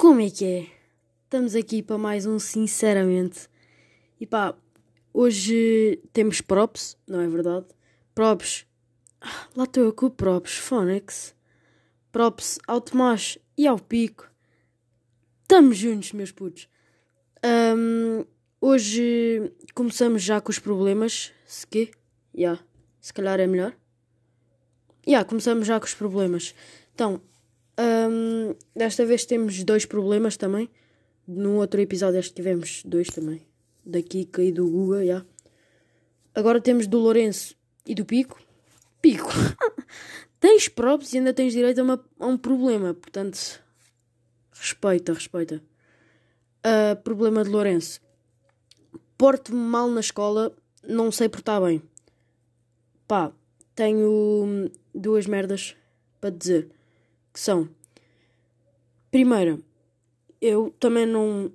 Como é que é? Estamos aqui para mais um Sinceramente. E pá, hoje temos props, não é verdade? Props. Ah, Lá estou eu com props, Phonex. Props ao Tomás e ao Pico. Estamos juntos, meus putos. Ahm, hoje começamos já com os problemas. Se quê? Já. Se calhar é melhor. Já, começamos já com os problemas. Então, ahm, desta vez temos dois problemas também. No outro episódio que tivemos dois também. Da Kika e do Guga, já. Agora temos do Lourenço e do Pico. Pico! tens props e ainda tens direito a, uma- a um problema. Portanto, respeita, respeita. Ah, problema de Lourenço. Porto-me mal na escola, não sei portar bem. Pá, tenho duas merdas para dizer. Que são... Primeira, eu também não...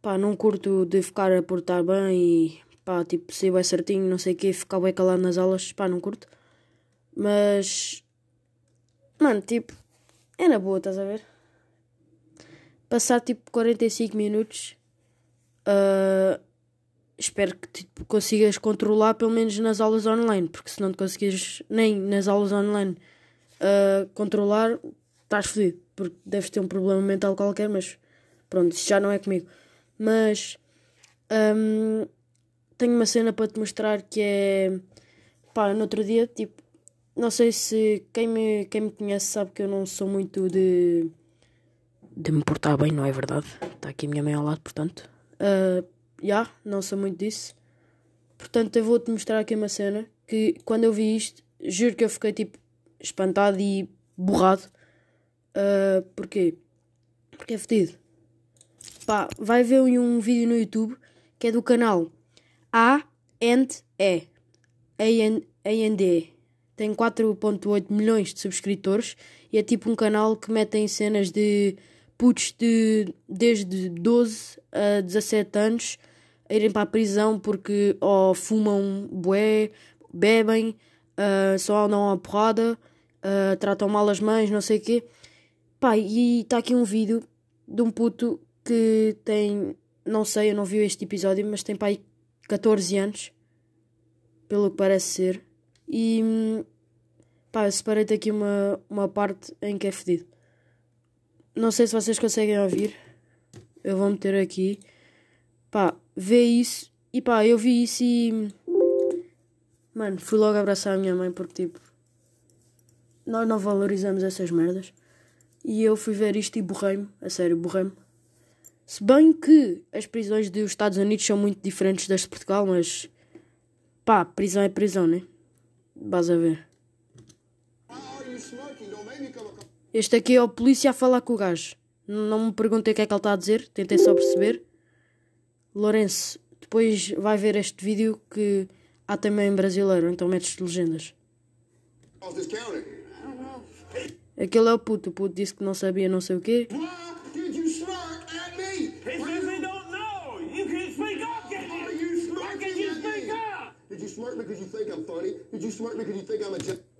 Pá, não curto de ficar a portar bem e... Pá, tipo, ser bem certinho, não sei o quê, ficar bem calado nas aulas. Pá, não curto. Mas... Mano, tipo... É na boa, estás a ver? Passar, tipo, 45 minutos... ah, espero que tipo, consigas controlar pelo menos nas aulas online, porque se não conseguires nem nas aulas online uh, controlar, estás fodido, porque deves ter um problema mental qualquer, mas pronto, isso já não é comigo. Mas hum, tenho uma cena para te mostrar que é pá, no outro dia, tipo, não sei se quem me, quem me conhece sabe que eu não sou muito de de me portar bem, não é verdade? Está aqui a minha mãe ao lado, portanto. Ah, Já, não sou muito disso. Portanto, eu vou-te mostrar aqui uma cena que quando eu vi isto, juro que eu fiquei tipo espantado e borrado. Ah, porquê? Porque é fedido. Pá, vai ver um vídeo no YouTube que é do canal A and E. A&E. Tem 4.8 milhões de subscritores e é tipo um canal que metem cenas de putos de desde 12 a 17 anos a irem para a prisão porque ou fumam bué, bebem, ah, só andam à porrada, ah, tratam mal as mães, não sei o quê. Pá, e está aqui um vídeo de um puto que tem, não sei, eu não vi este episódio, mas tem pai 14 anos, pelo que parece ser. E pá, eu separei-te aqui uma, uma parte em que é fedido. Não sei se vocês conseguem ouvir. Eu vou meter aqui. Pá, vê isso. E pá, eu vi isso e. Mano, fui logo abraçar a minha mãe porque tipo. Nós não valorizamos essas merdas. E eu fui ver isto e borrei-me. A sério, borrei-me. Se bem que as prisões dos Estados Unidos são muito diferentes das de Portugal, mas. Pá, prisão é prisão, né? Vas a ver. Este aqui é o polícia a falar com o gajo. Não me perguntei o que é que ele está a dizer, tentei só perceber. Lourenço, depois vai ver este vídeo que há também em brasileiro, então metes legendas. Aquele é o puto, o puto disse que não sabia não sei o quê.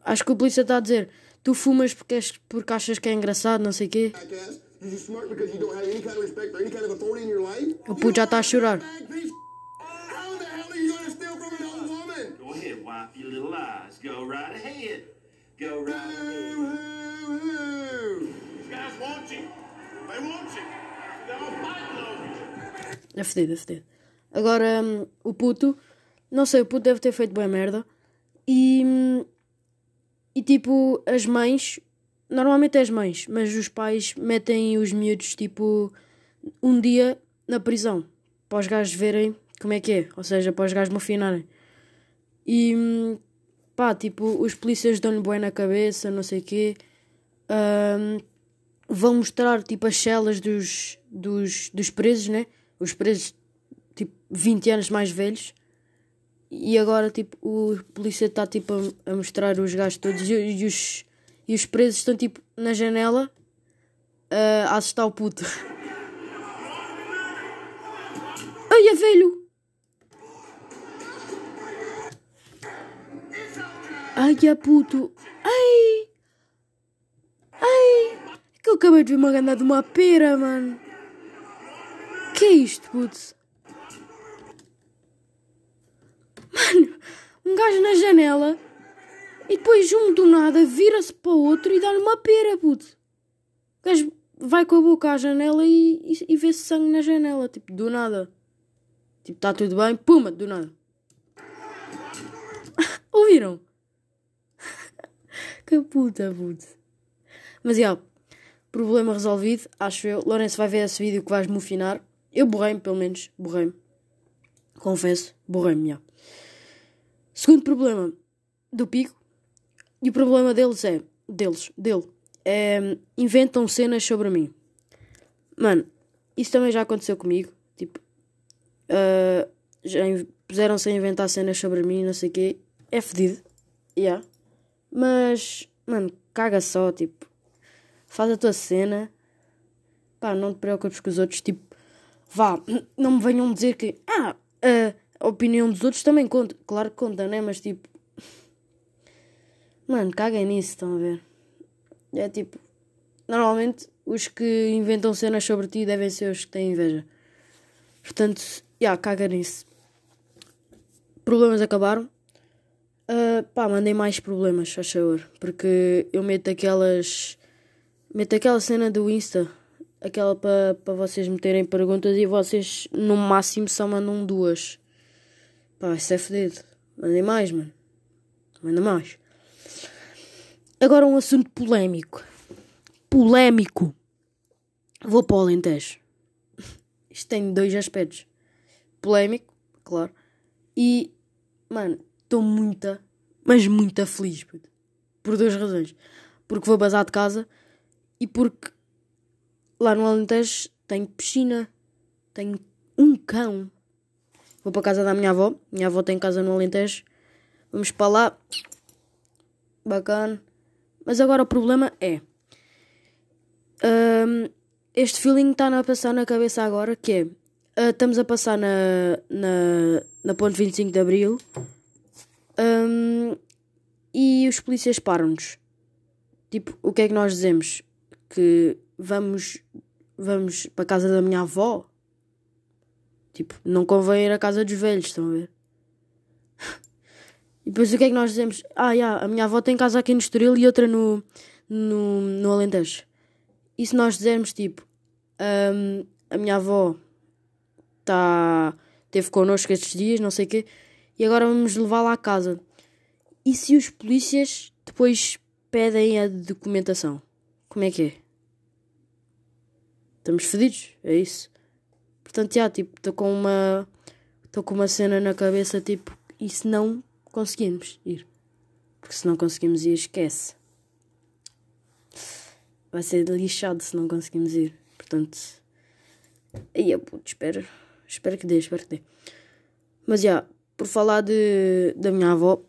Acho que o polícia está a dizer: tu fumas porque, és, porque achas que é engraçado, não sei o quê. O puto já está a chorar. Bag piece. How the hell are you gonna steal from an old woman? Go ahead, wipe your little eyes. Go right ahead. Go right ahead. É fedido, é fedido. Agora, hum, o puto, não sei, o puto deve ter feito boa merda. E, hum, e tipo, as mães, normalmente é as mães, mas os pais metem os miúdos, tipo, um dia na prisão. Para os gajos verem como é que é. Ou seja, para os gajos me afinarem. E hum, pá, tipo, os polícias dão-lhe boi na cabeça, não sei o quê. Hum, vão mostrar tipo as celas dos, dos, dos presos, né? Os presos tipo 20 anos mais velhos. E agora tipo o polícia está tipo a, a mostrar os gajos todos e, e os, e os presos estão tipo na janela a assustar o puto. Ai, é velho! Ai, é puto! Ai! Ai! Aquele acabei de ver uma ganda de uma pera, mano. Que é isto, putz? Mano, um gajo na janela e depois um do nada vira-se para o outro e dá-lhe uma pera, putz. O gajo vai com a boca à janela e, e, e vê sangue na janela, tipo, do nada. Tipo, está tudo bem, puma, do nada. Ouviram? que puta, putz. Mas, já, problema resolvido, acho eu. Lourenço vai ver esse vídeo que vais mofinar. Eu borrei-me, pelo menos, borrei-me. Confesso, borrei-me, já. Segundo problema do Pico, e o problema deles é, deles, dele, é, inventam cenas sobre mim. Mano, isso também já aconteceu comigo, tipo, uh, já puseram-se a inventar cenas sobre mim, não sei o quê, é fedido, yeah. mas, mano, caga só, tipo, faz a tua cena, pá, não te preocupes com os outros, tipo, vá, não me venham dizer que, ah, a opinião dos outros também conta, claro que conta, né, mas tipo, mano, caguem nisso, estão a ver, é tipo, normalmente os que inventam cenas sobre ti devem ser os que têm inveja, portanto, já, yeah, caga nisso. Problemas acabaram. Uh, pá, mandei mais problemas, faz favor. Porque eu meto aquelas Meto aquela cena do Insta, aquela para pa vocês meterem perguntas e vocês no máximo só mandam duas. Pá, isso é fedido. Mandem mais, mano. Manda mais. Agora um assunto polémico. Polémico. Vou para o Alentejo. Isto tem dois aspectos. Polémico, claro. E, mano, estou muita, mas muita feliz. Por duas razões. Porque vou bazar de casa e porque lá no Alentejo tenho piscina, tenho um cão. Vou para a casa da minha avó, minha avó tem casa no Alentejo. Vamos para lá. Bacana. Mas agora o problema é. Um, este feeling está a passar na cabeça agora que é. Uh, estamos a passar na, na, na ponte 25 de Abril um, e os polícias param-nos. Tipo, o que é que nós dizemos? Que vamos vamos para a casa da minha avó. Tipo, não convém ir à casa dos velhos, estão a ver? E depois o que é que nós dizemos? Ah, yeah, a minha avó tem casa aqui no Estoril e outra no, no, no Alentejo. E se nós dizermos tipo, um, a minha avó tá, teve connosco estes dias, não sei o quê, e agora vamos levá-la à casa. E se os polícias depois pedem a documentação? Como é que é? Estamos fedidos, é isso. Portanto, já, tipo, estou com uma. Estou com uma cena na cabeça, tipo, e se não conseguimos ir? Porque se não conseguimos ir, esquece. Vai ser lixado se não conseguimos ir. Portanto. Aí, puto, espero. Espero que dê, espero que dê. Mas já, por falar de, da minha avó,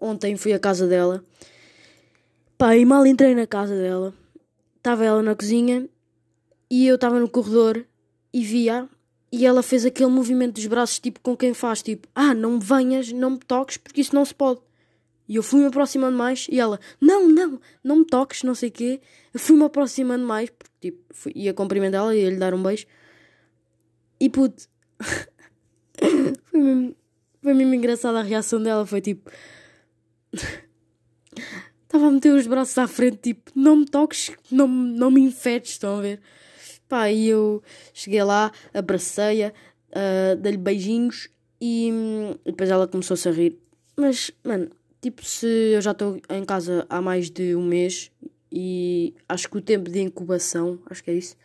ontem fui à casa dela. Pá, e mal entrei na casa dela estava ela na cozinha e eu estava no corredor e via e ela fez aquele movimento dos braços tipo com quem faz tipo ah não me venhas não me toques porque isso não se pode. E eu fui me aproximando mais e ela não não não me toques não sei quê. Eu fui me aproximando mais porque tipo fui, ia cumprimentá-la e ia lhe dar um beijo. E puto foi mesmo foi mesmo engraçada a reação dela foi tipo Estava a meter os braços à frente, tipo, não me toques, não, não me infetes, estão a ver? Pá, e eu cheguei lá, abracei-a, uh, dei-lhe beijinhos e, depois ela começou-se a rir. Mas, mano, tipo, se eu já estou em casa há mais de um mês e acho que o tempo de incubação, acho que é isso,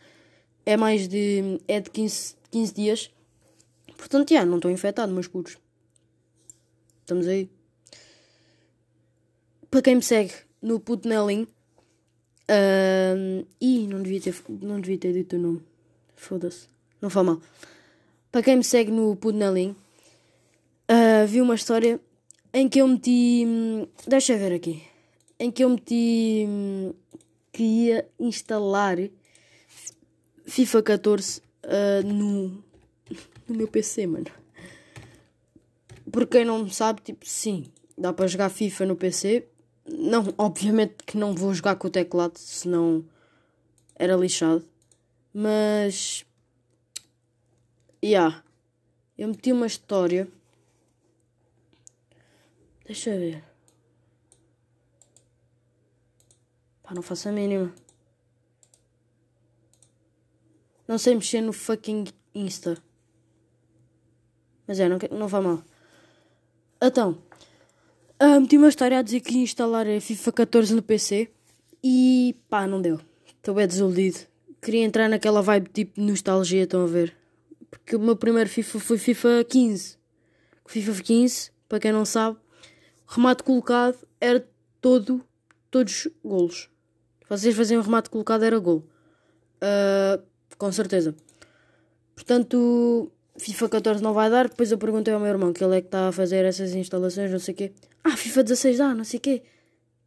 é mais de. é de 15, 15 dias. Portanto, já, não estou infectado, meus putos. Estamos aí. Para quem me segue no Putnelim. Uh, e não devia, ter, não devia ter dito o nome. Foda-se. Não foi mal. Para quem me segue no Putnelim. Uh, vi uma história em que eu meti. Deixa eu ver aqui. Em que eu meti. Que ia instalar FIFA 14 uh, no, no meu PC, mano. Por quem não sabe, tipo, sim, dá para jogar FIFA no PC, não, obviamente que não vou jogar com o teclado, senão era lixado. Mas. Yeah. Eu meti uma história. Deixa eu ver. Pá, não faço a mínima. Não sei mexer no fucking Insta. Mas é, não, não vai mal. Então, ah, meti uma história a dizer que ia instalar a FIFA 14 no PC e pá, não deu. Estou bem desiludido. Queria entrar naquela vibe tipo nostalgia, estão a ver? Porque o meu primeiro FIFA foi FIFA 15. O FIFA 15, para quem não sabe, remate colocado era todo, todos golos. Vocês faziam remate colocado era gol. Ah, com certeza. Portanto, FIFA 14 não vai dar. Depois eu perguntei ao meu irmão, que ele é que está a fazer essas instalações, não sei o quê. Ah, FIFA 16 dá, não sei o quê.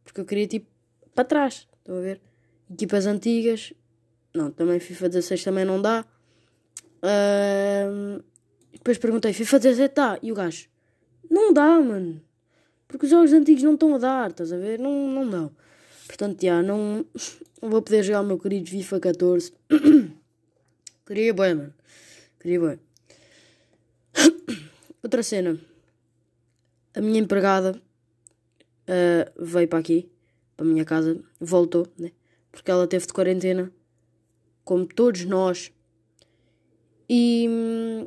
Porque eu queria tipo para trás. Estão a ver? Equipas antigas. Não, também FIFA 16 também não dá. E depois perguntei, FIFA 17 dá? E o gajo, não dá, mano. Porque os jogos antigos não estão a dar, estás a ver? Não, não dão. Portanto, já, não, não vou poder jogar o meu querido FIFA 14. Queria bem, mano. Queria bem. Outra cena. A minha empregada ah, veio para aqui, para a minha casa, voltou, né? Porque ela teve de quarentena, como todos nós. E.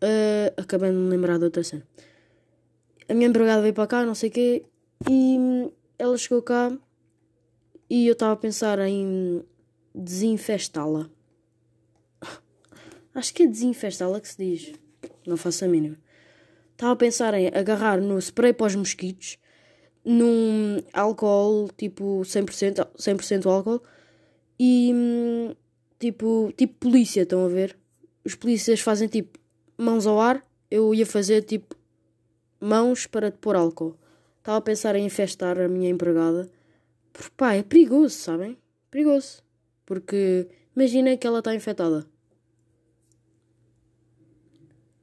ah, acabei de me lembrar de outra cena. A minha empregada veio para cá, não sei o quê, e hum, ela chegou cá e eu estava a pensar em desinfestá-la. Acho que é desinfestá-la que se diz. Não faço a mínima. Estava a pensar em agarrar no spray para os mosquitos, num álcool tipo 100%, 100 álcool e hum, tipo, tipo polícia, estão a ver? Os polícias fazem tipo mãos ao ar, eu ia fazer tipo mãos para pôr álcool. Estava a pensar em infestar a minha empregada. Porque pá, é perigoso, sabem? Perigoso. Porque imagina que ela está infectada.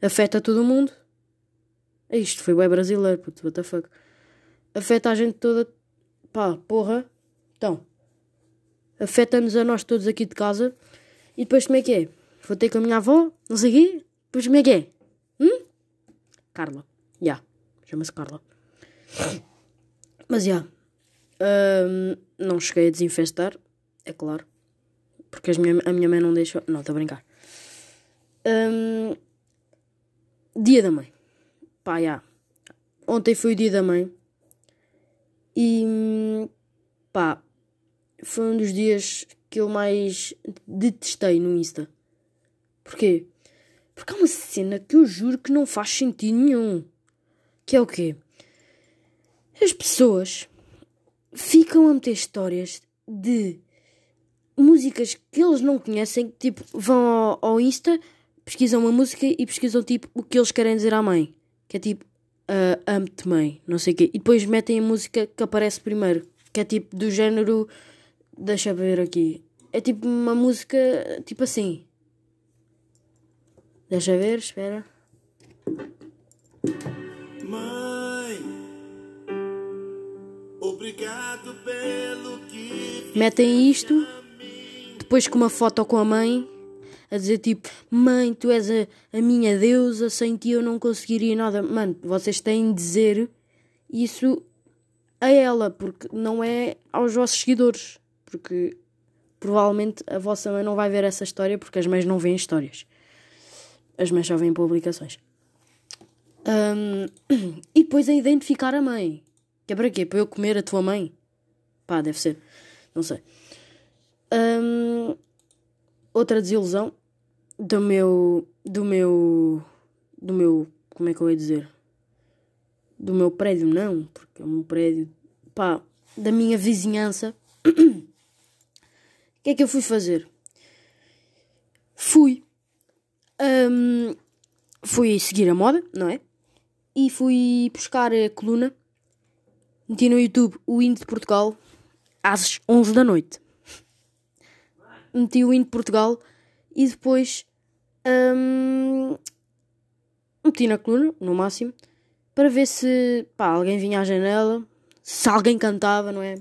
Afeta todo mundo. É Isto foi bem brasileiro, puto, what the fuck. Afeta a gente toda. Pá, porra. Então. Afeta-nos a nós todos aqui de casa. E depois como é que é? Vou ter com a minha avó, não sei quê. Depois como é que é? Hum? Carla. Já. Chama-se Carla. Mas já. Ahm, não cheguei a desinfestar, é claro. Porque minha, a minha mãe não deixou. Não, estou a brincar. Ahm, dia da mãe. Pá, já. Ontem foi o dia da mãe. E. hum, pá. Foi um dos dias que eu mais detestei no Insta. Porquê? Porque há uma cena que eu juro que não faz sentido nenhum. Que é o quê? As pessoas ficam a meter histórias de músicas que eles não conhecem, tipo, vão ao, ao Insta, pesquisam uma música e pesquisam tipo o que eles querem dizer à mãe. Que é tipo, ah, amo-te mãe, não sei o quê. E depois metem a música que aparece primeiro, que é tipo do género. Deixa ver aqui. É tipo uma música tipo assim. Deixa ver, espera. Mãe, obrigado pelo que Metem isto, depois com uma foto com a mãe, a dizer tipo: Mãe, tu és a, a minha deusa, sem ti eu não conseguiria nada. Mano, vocês têm de dizer isso a ela, porque não é aos vossos seguidores. Porque provavelmente a vossa mãe não vai ver essa história, porque as mães não veem histórias. As mães só veem publicações. Ahm, e depois a identificar a mãe. Que é para quê? Para eu comer a tua mãe? Pá, deve ser. Não sei. Ahm, outra desilusão do meu. Do meu. Do meu. Como é que eu ia dizer? Do meu prédio, não, porque é um prédio. Pá, da minha vizinhança. O que é que eu fui fazer? Fui. ahm, fui seguir a moda, não é? E fui buscar a coluna. Meti no YouTube o hino de Portugal às 11 da noite. Meti o hino de Portugal e depois hum, meti na coluna, no máximo, para ver se pá, alguém vinha à janela, se alguém cantava, não é?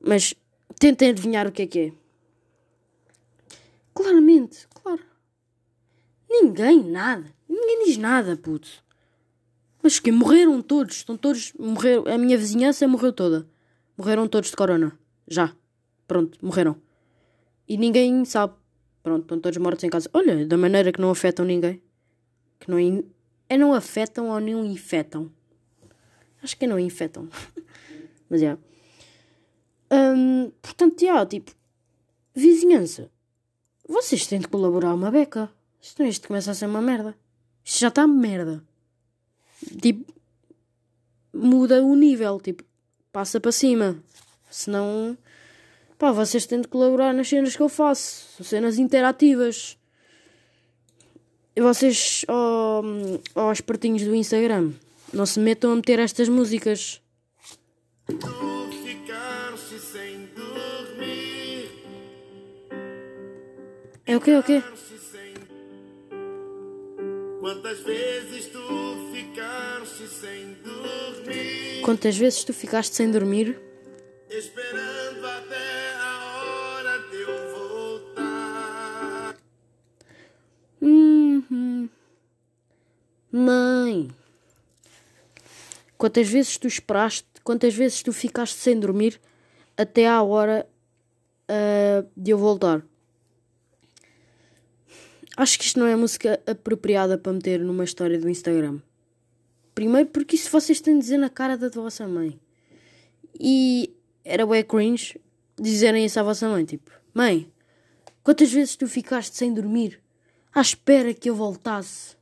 Mas tentem adivinhar o que é que é. Claramente, claro. Ninguém, nada. Ninguém diz nada, puto. Mas que morreram todos, estão todos, morreram, a minha vizinhança morreu toda. Morreram todos de corona. Já. Pronto, morreram. E ninguém sabe. Pronto, estão todos mortos em casa. Olha, da maneira que não afetam ninguém. Que não, in... é não afetam ou não infectam. Acho que é não infectam. Mas é. Hum, portanto, já, tipo, vizinhança. Vocês têm de colaborar uma beca. Senão isto começa a ser uma merda. Isto já está merda. Tipo, muda o nível, tipo, passa para cima. Senão, pá, vocês têm de colaborar nas cenas que eu faço. Cenas interativas. E vocês, oh, oh, espertinhos do Instagram, não se metam a meter estas músicas. É o quê, é o quê? Quantas vezes tu ficaste sem dormir? Quantas vezes tu ficaste sem dormir? Esperando Mãe. Quantas vezes tu esperaste, quantas vezes tu ficaste sem dormir até à hora ah, de eu voltar? Acho que isto não é música apropriada para meter numa história do Instagram. Primeiro porque isso vocês têm de dizer na cara da vossa mãe. E era bué cringe dizerem isso à vossa mãe, tipo, mãe, quantas vezes tu ficaste sem dormir à espera que eu voltasse?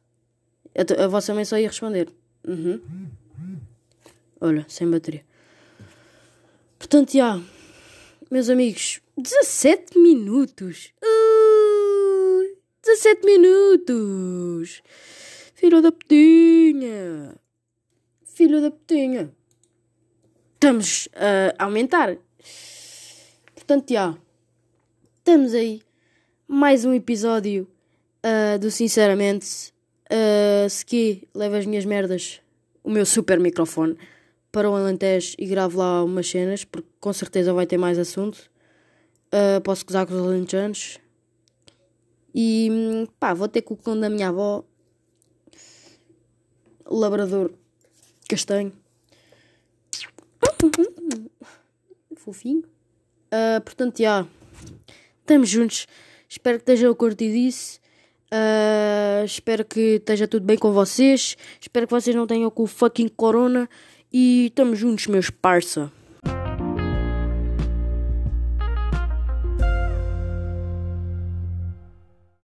A, tu- a vossa mãe só ia responder, uhum. Olha, sem bateria. Portanto, já, meus amigos, 17 minutos. Ui, 17 minutos. Filho da putinha. Filho da putinha. Estamos a aumentar. Portanto, já. Estamos aí. Mais um episódio ah, do Sinceramente. Uh, se que levo as minhas merdas, o meu super microfone, para o Alentejo e gravo lá umas cenas, porque com certeza vai ter mais assunto. Uh, posso gozar com os alentejanos. E pá, vou ter com o cão da minha avó. Labrador castanho. Fofinho. Uh, portanto, já. Estamos juntos. Espero que estejam a curtir disso. Uh, espero que esteja tudo bem com vocês. Espero que vocês não tenham com o fucking corona. E estamos juntos, meus parça.